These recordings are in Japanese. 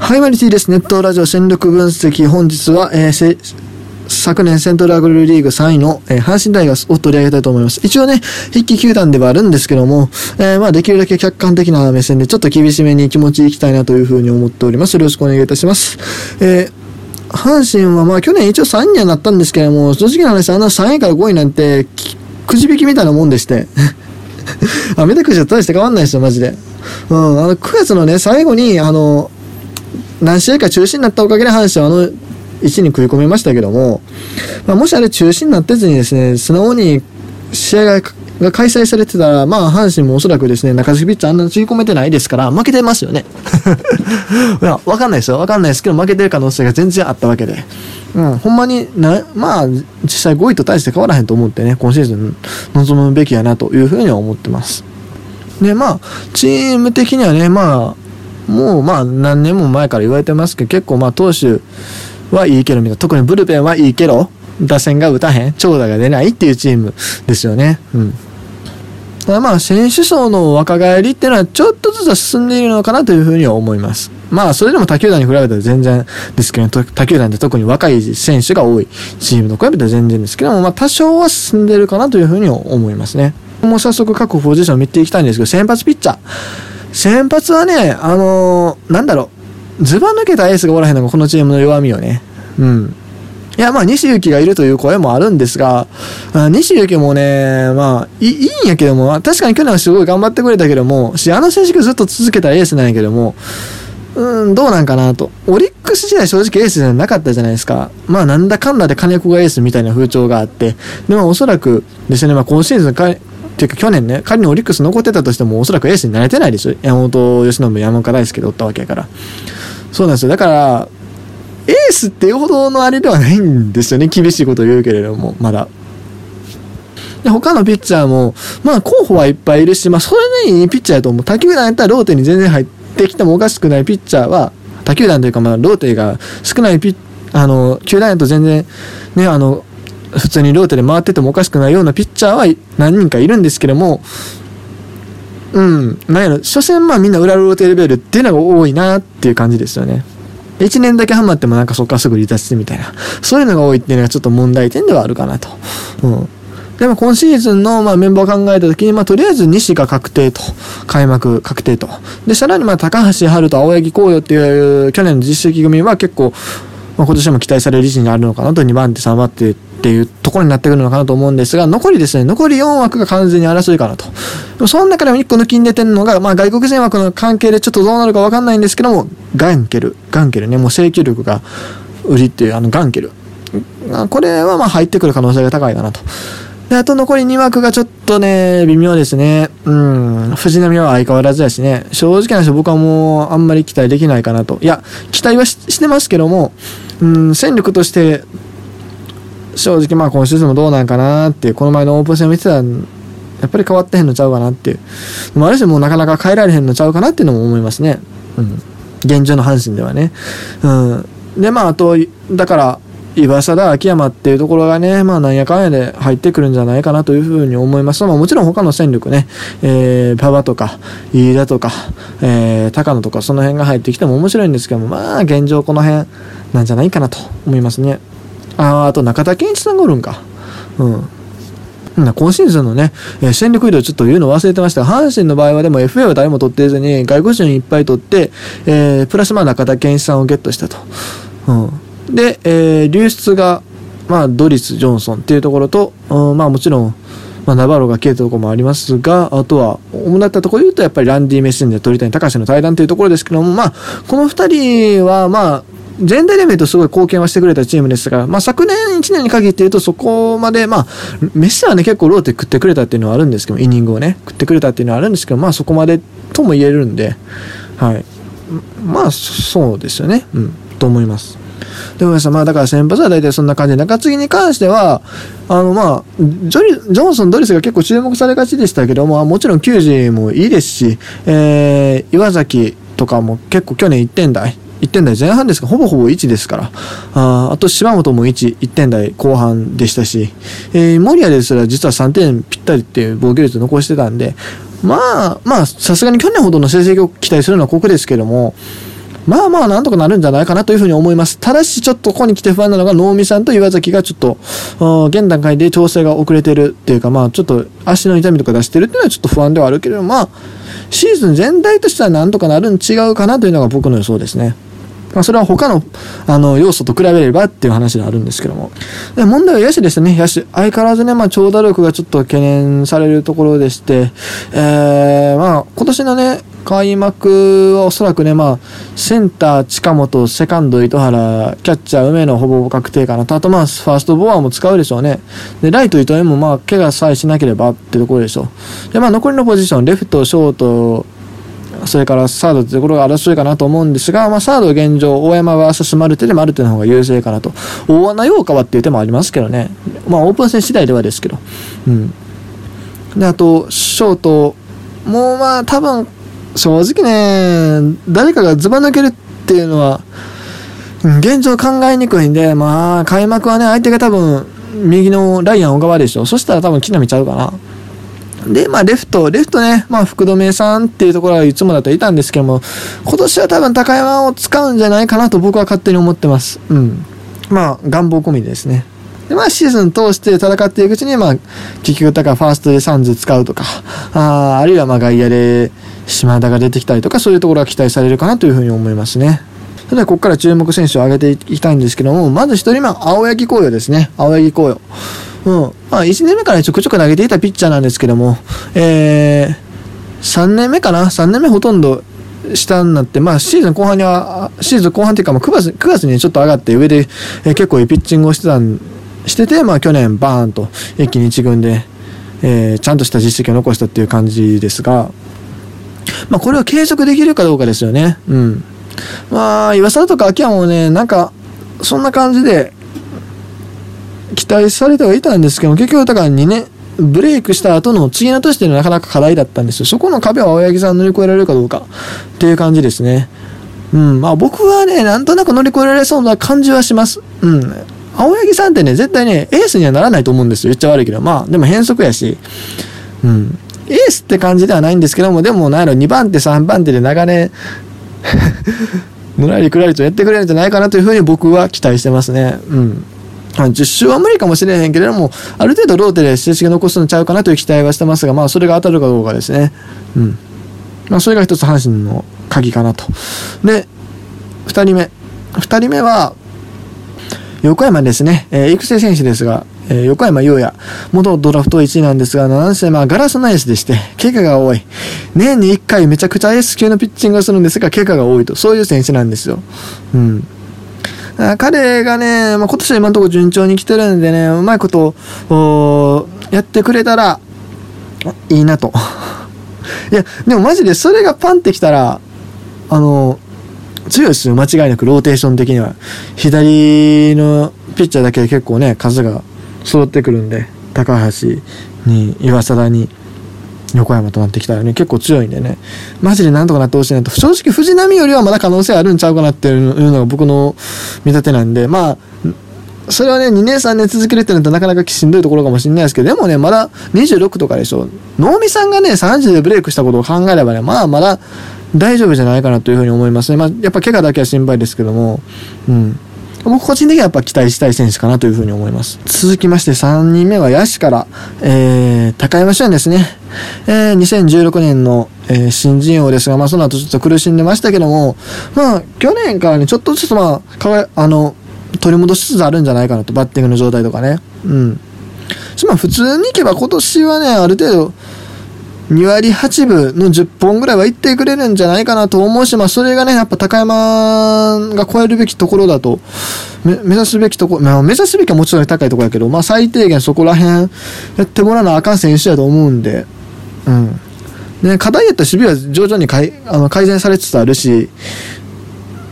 ハイマリティです。ネットラジオ戦力分析。本日は、えー、昨年セントラグルリーグ3位の、えー、阪神大学を取り上げたいと思います。一応ね、筆記球団ではあるんですけども、えー、まあできるだけ客観的な目線でちょっと厳しめに気持ちいきたいなというふうに思っております。よろしくお願いいたします。えー、阪神はまあ去年一応3位にはなったんですけども、正直な話、あの3位から5位なんて、くじ引きみたいなもんでして。あ、めたくじは大して変わんないですよ、マジで。うん、あの、9月のね、最後に、あの、何試合か中止になったおかげで阪神はあの、1に食い込みましたけども、まあ、もしあれ中止になってずにですね、素直に試合が開催されてたら、まあ、阪神もおそらくですね、中継ぎピッチャーあんなに吸い込めてないですから、負けてますよね。いや、わかんないですよ。わかんないですけど、負けてる可能性が全然あったわけで。うん、ほんまにな、まあ、実際5位と大して変わらへんと思ってね、今シーズン臨むべきやなというふうには思ってます。で、まあ、チーム的にはね、まあ、もうまあ何年も前から言われてますけど、結構まあ投手はいいけどみたいな、特にブルペンはいいけど、打線が打たへん、長打が出ないっていうチームですよね。うん。ただまあ、選手層の若返りっていうのはちょっとずつ進んでいるのかなというふうには思います。まあ、それでも他球団に比べたら全然ですけど、他球団って特に若い選手が多いチームと比べたら全然ですけども、まあ、多少は進んでいるかなというふうに思いますね。もう早速各ポジション見ていきたいんですけど、先発ピッチャー。先発はね、あのー、なんだろう、ずば抜けたエースがおらへんのがこのチームの弱みよね。うん。いや、まあ、西行がいるという声もあるんですが、あ西行もね、まあい、いいんやけども、確かに去年はすごい頑張ってくれたけども、し、あの成績ずっと続けたエースなんやけども、うん、どうなんかなと。オリックス時代正直エースじゃなかったじゃないですか。まあなんだかんだで金子がエースみたいな風潮があって、でもおそらくですね、まあ今シーズン、ていうか去年ね、仮にオリックス残ってたとしてもおそらくエースになれてないですよ。山本由伸、山岡大輔でおったわけやから。そうなんですよ。だから、エースっていうほどのあれではないんですよね。厳しいこと言うけれども、まだ。で、他のピッチャーも、まあ候補はいっぱいいるし、まあそれでいいピッチャーやと思う。他球団やったらローテに全然入ってきてもおかしくないピッチャーは、他球団というかまあローテが少ないピ、あの、球団やと全然、ね、あの、普通にローテで回っててもおかしくないようなピッチャーは何人かいるんですけども、うん、なんやろ、所詮まあみんな裏ローテレベルっていうのが多いなっていう感じですよね。1年だけハマってもなんかそっからすぐ離脱してみたいな。そういうのが多いっていうのがちょっと問題点ではあるかなと。うん。でも今シーズンのまメンバーを考えたときに、まあとりあえず西が確定と。開幕確定と。で、さらにま高橋春と青柳紅葉っていう去年の実績組は結構、まあ、今年も期待される位置にあるのかなと2番手3番手っていうところになってくるのかなと思うんですが、残りですね、残り4枠が完全に争いかなと。でもその中でも1個抜きに出てるのが、まあ外国人枠の関係でちょっとどうなるかわかんないんですけども、ガンケル。ガンケルね、もう制球力が売りっていうあのガンケル。これはまあ入ってくる可能性が高いかなと。で、あと残り2枠がちょっとね、微妙ですね。うん。藤波は相変わらずやしね。正直な話僕はもうあんまり期待できないかなと。いや、期待はしてますけども、うん、戦力として正直まあ今シーズンもどうなんかなっていう、この前のオープン戦を見てたら、やっぱり変わってへんのちゃうかなっていう。もある種もうなかなか変えられへんのちゃうかなっていうのも思いますね。うん。現状の阪神ではね。うん。で、まああと、だから、岩貞、秋山っていうところがね、まあなんやかんやで入ってくるんじゃないかなというふうに思います。まあもちろん他の戦力ね、えー、馬場とか、飯田とか、えー、高野とかその辺が入ってきても面白いんですけども、まあ現状この辺なんじゃないかなと思いますね。ああと中田健一さんがおるんか。うん。今シーズンのね、え、戦力移動ちょっと言うの忘れてましたが、阪神の場合はでも FA を誰も取ってずに、外国人いっぱい取って、えー、プラスまあ中田健一さんをゲットしたと。うん。で、えー、流出が、まあ、ドリス・ジョンソンっていうところと、うん、まあもちろん、まあ、ナバロが消えたところもありますが、あとは、主だったところで言うと、やっぱりランディ・メッセンジャー、鳥谷隆の対談というところですけども、まあ、この二人は、まあ、全体で見るとすごい貢献はしてくれたチームですが、まあ、昨年1年に限って言うとそこまで、まあ、メッシはね、結構ローテ食ってくれたっていうのはあるんですけど、イニングをね、食ってくれたっていうのはあるんですけど、まあそこまでとも言えるんで、はい。まあ、そうですよね。うん、と思います。でもまあだから先発は大体そんな感じで、中継ぎに関しては、あのまあ、ジョリ、ジョンソン、ドリスが結構注目されがちでしたけども、もちろん球児もいいですし、えー、岩崎とかも結構去年1点台、1点台前半ですが、ほぼほぼ1ですから。ああと、柴本も1、1点台後半でしたし、えー、森谷ですら実は3点ぴったりっていう防御率を残してたんで、まあ、まあ、さすがに去年ほどの成績を期待するのはここですけども、まあまあなんとかなるんじゃないかなというふうに思います。ただしちょっとここに来て不安なのが能見さんと岩崎がちょっと、現段階で調整が遅れてるっていうかまあちょっと足の痛みとか出してるっていうのはちょっと不安ではあるけれどまあシーズン全体としてはなんとかなるん違うかなというのが僕の予想ですね。まあ、それは他のあの要素と比べればっていう話であるんですけども。で問題は野手ですね。野手。相変わらずね、まあ、長打力がちょっと懸念されるところでして、えー、まあ、今年のね、開幕はおそらくね、まあ、センター近本、セカンド糸原、キャッチャー梅野ほぼ確定かなと。あとまあ、ファーストボアも使うでしょうね。で、ライト糸江もまあ、怪我さえしなければってところでしょう。で、まあ、残りのポジション、レフト、ショート、それからサードってところが争いかなと思うんですが、まあ、サード現状、大山 VS マルテでマルテの方が優勢かなと。大穴洋川っていう手もありますけどね。まあ、オープン戦次第ではですけど。うん。で、あと、ショートもまあ、多分、正直ね、誰かがずば抜けるっていうのは、現状考えにくいんで、まあ、開幕はね、相手が多分、右のライアン小川でしょ。そしたら多分木浪ちゃうかな。で、まあ、レフト、レフトね、まあ、福留さんっていうところはいつもだといたんですけども、今年は多分高山を使うんじゃないかなと僕は勝手に思ってます。うん。まあ、願望込みですね。で、まあ、シーズン通して戦っていくうちに、まあ、結局、だからファーストでサンズ使うとか、ああるいは、まあ、外野で島田が出てきたりとか、そういうところが期待されるかなというふうに思いますね。それで、ここから注目選手を挙げていきたいんですけども、まず一人目は青柳紅葉ですね。青柳紅葉。うん。まあ、1年目からちょくちょく投げていたピッチャーなんですけども、えー、3年目かな ?3 年目ほとんど下になって、まあ、シーズン後半には、シーズン後半っていうか、まあ、9月、9月にちょっと上がって上で、えー、結構いいピッチングをしてたん、してて、まあ、去年バーンと一気に一軍で、えー、ちゃんとした実績を残したっていう感じですが、まあ、これを継続できるかどうかですよね。うん。まあ、岩沢とか秋山もね、なんか、そんな感じで、期待されてはいたんですけど結局だから2年、ブレイクした後の次の年でなかなか課題だったんですよ。そこの壁は青柳さん乗り越えられるかどうかっていう感じですね。うん。まあ僕はね、なんとなく乗り越えられそうな感じはします。うん。青柳さんってね、絶対ね、エースにはならないと思うんですよ。言っちゃ悪いけど。まあ、でも変則やし。うん。エースって感じではないんですけども、でも、なんやろ、2番手、3番手で長年 ぬらりくらりとやってくれるんじゃないかなというふうに僕は期待してますね。うん。ま10周は無理かもしれへんけれども、ある程度ローテで成績残すのちゃうかなという期待はしてますが、まあ、それが当たるかどうかですね。うん。まあ、それが一つ阪神の鍵かなと。で、二人目。二人目は、横山ですね。えー、育成選手ですが、えー、横山優也。元ドラフト1位なんですが、なんせまあガラスのエースでして、怪我が多い。年に1回めちゃくちゃエース級のピッチングをするんですが、怪我が多いと。そういう選手なんですよ。うん。彼がね、まあ、今年は今のところ順調に来てるんでね、うまいことをやってくれたらいいなと。いや、でもマジでそれがパンってきたら、あの、強いですよ、間違いなく、ローテーション的には。左のピッチャーだけで結構ね、数が揃ってくるんで、高橋に、岩貞に、横山となってきたらね、結構強いんでね、マジでなんとかなってほしいなと。正直藤波よりはまだ可能性あるんちゃうかなっていうのが僕の見立てなんで、まあ、それはね、2年3年続けるってなるとなかなかしんどいところかもしれないですけど、でもね、まだ26とかでしょ。能見さんがね、30でブレイクしたことを考えればね、まあまだ大丈夫じゃないかなというふうに思いますね。まあ、やっぱ怪我だけは心配ですけども、うん。僕個人的にはやっぱ期待したい選手かなというふうに思います。続きまして3人目は野手から、えー、高山俊ですね。えー、2016年の、えー、新人王ですが、まあその後ちょっと苦しんでましたけども、まあ去年からね、ちょっとずつまあ、かわあの、取り戻しつつあるんじゃないかなと、バッティングの状態とかね。うん。まあ普通にいけば今年はね、ある程度、2割8分の10本ぐらいはいってくれるんじゃないかなと思うし、まあ、それがね、やっぱ高山が超えるべきところだと、目指すべきところ、まあ、目指すべきはもちろん高いところやけど、まあ、最低限そこら辺やってもらわなあかん選手だと思うんで、うん。ね、課題やった守備は徐々に改あの改善されつつあるし、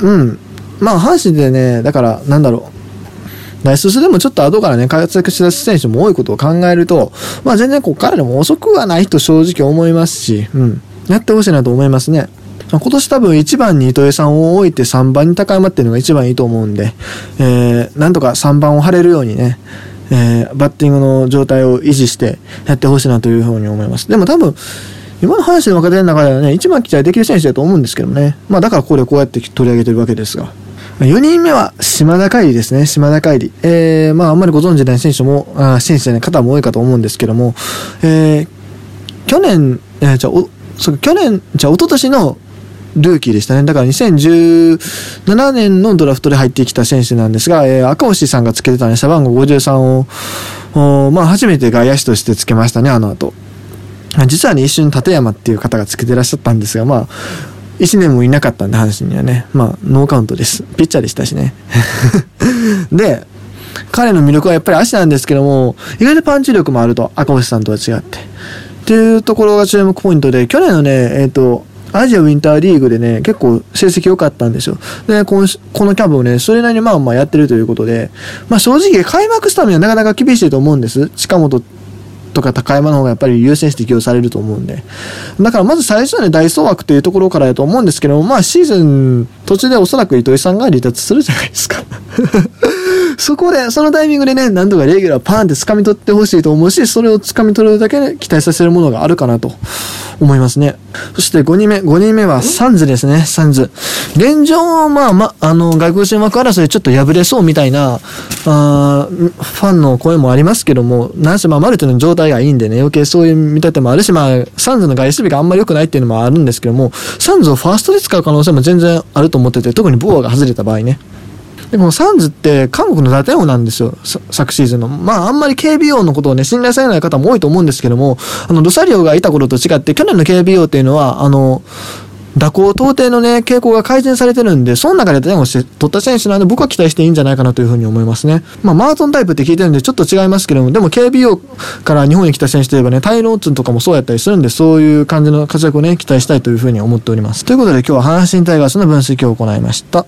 うん。まあ、阪神でね、だから、なんだろう。ナイススでもちょっと後からね、活躍しだす選手も多いことを考えると、まあ全然ここからでも遅くはないと正直思いますし、うん。やってほしいなと思いますね。今年多分1番に糸江さんを置いて3番に高山っていうのが一番いいと思うんで、えー、なんとか3番を張れるようにね、えー、バッティングの状態を維持してやってほしいなというふうに思います。でも多分、今の話の若手の中ではね、一番期待できる選手だと思うんですけどね。まあだからここでこうやって取り上げてるわけですが。4人目は島田海里ですね。島田海里。えー、まああんまりご存知ない選手も、あ選手じゃない方も多いかと思うんですけども、えー、去年、えー、じゃ、お、そう去年、じゃあ一昨年のルーキーでしたね。だから2017年のドラフトで入ってきた選手なんですが、えー、赤星さんがつけてたね、背番号53を、おまあ初めて外野手としてつけましたね、あの後。実はね、一瞬立山っていう方がつけてらっしゃったんですが、まあ、1年もいなかったんで、阪神にはね。まあ、ノーカウントです。ピッチャーでしたしね。で、彼の魅力はやっぱり足なんですけども、意外とパンチ力もあると、赤星さんとは違って。っていうところが注目ポイントで、去年のね、えっ、ー、と、アジアウィンターリーグでね、結構成績良かったんですよ。で、このこのキャブをね、それなりにまあまあやってるということで、まあ正直開幕スタメンはなかなか厳しいと思うんです。近本とか高山の方がやっぱり優先して起用されると思うんで。だからまず最初はね、大総枠というところからやと思うんですけども、まあシーズン途中でおそらく糸井さんが離脱するじゃないですか。そこで、そのタイミングでね、なんとかレギュラーパーンって掴み取ってほしいと思うし、それを掴み取るだけで期待させるものがあるかなと思いますね。そして5人目、5人目はサンズですね、サンズ。現状、まあまあ、あの、外国人枠争いちょっと破れそうみたいな、あファンの声もありますけども、なんせまあ、マルテの状態がいいんでね、余計そういう見立てもあるし、まあ、サンズの外守備があんまり良くないっていうのもあるんですけども、サンズをファーストで使う可能性も全然あると思思ってて、特にボアが外れた場合ね。で、このサンズって韓国の打点王なんですよ、昨シーズンの。まあ、あんまり KBO のことをね、信頼されない方も多いと思うんですけども、あの、ロサリオがいた頃と違って、去年の KBO っていうのは、あの、蛇行到底のね、傾向が改善されてるんで、その中で点を取った選手なんで、僕は期待していいんじゃないかなというふうに思いますね。まあ、マートンタイプって聞いてるんで、ちょっと違いますけども、でも KBO から日本に来た選手といえばね、タイローツンとかもそうやったりするんで、そういう感じの活躍をね、期待したいというふうに思っております。ということで今日は阪神タイガースの分析を行いました。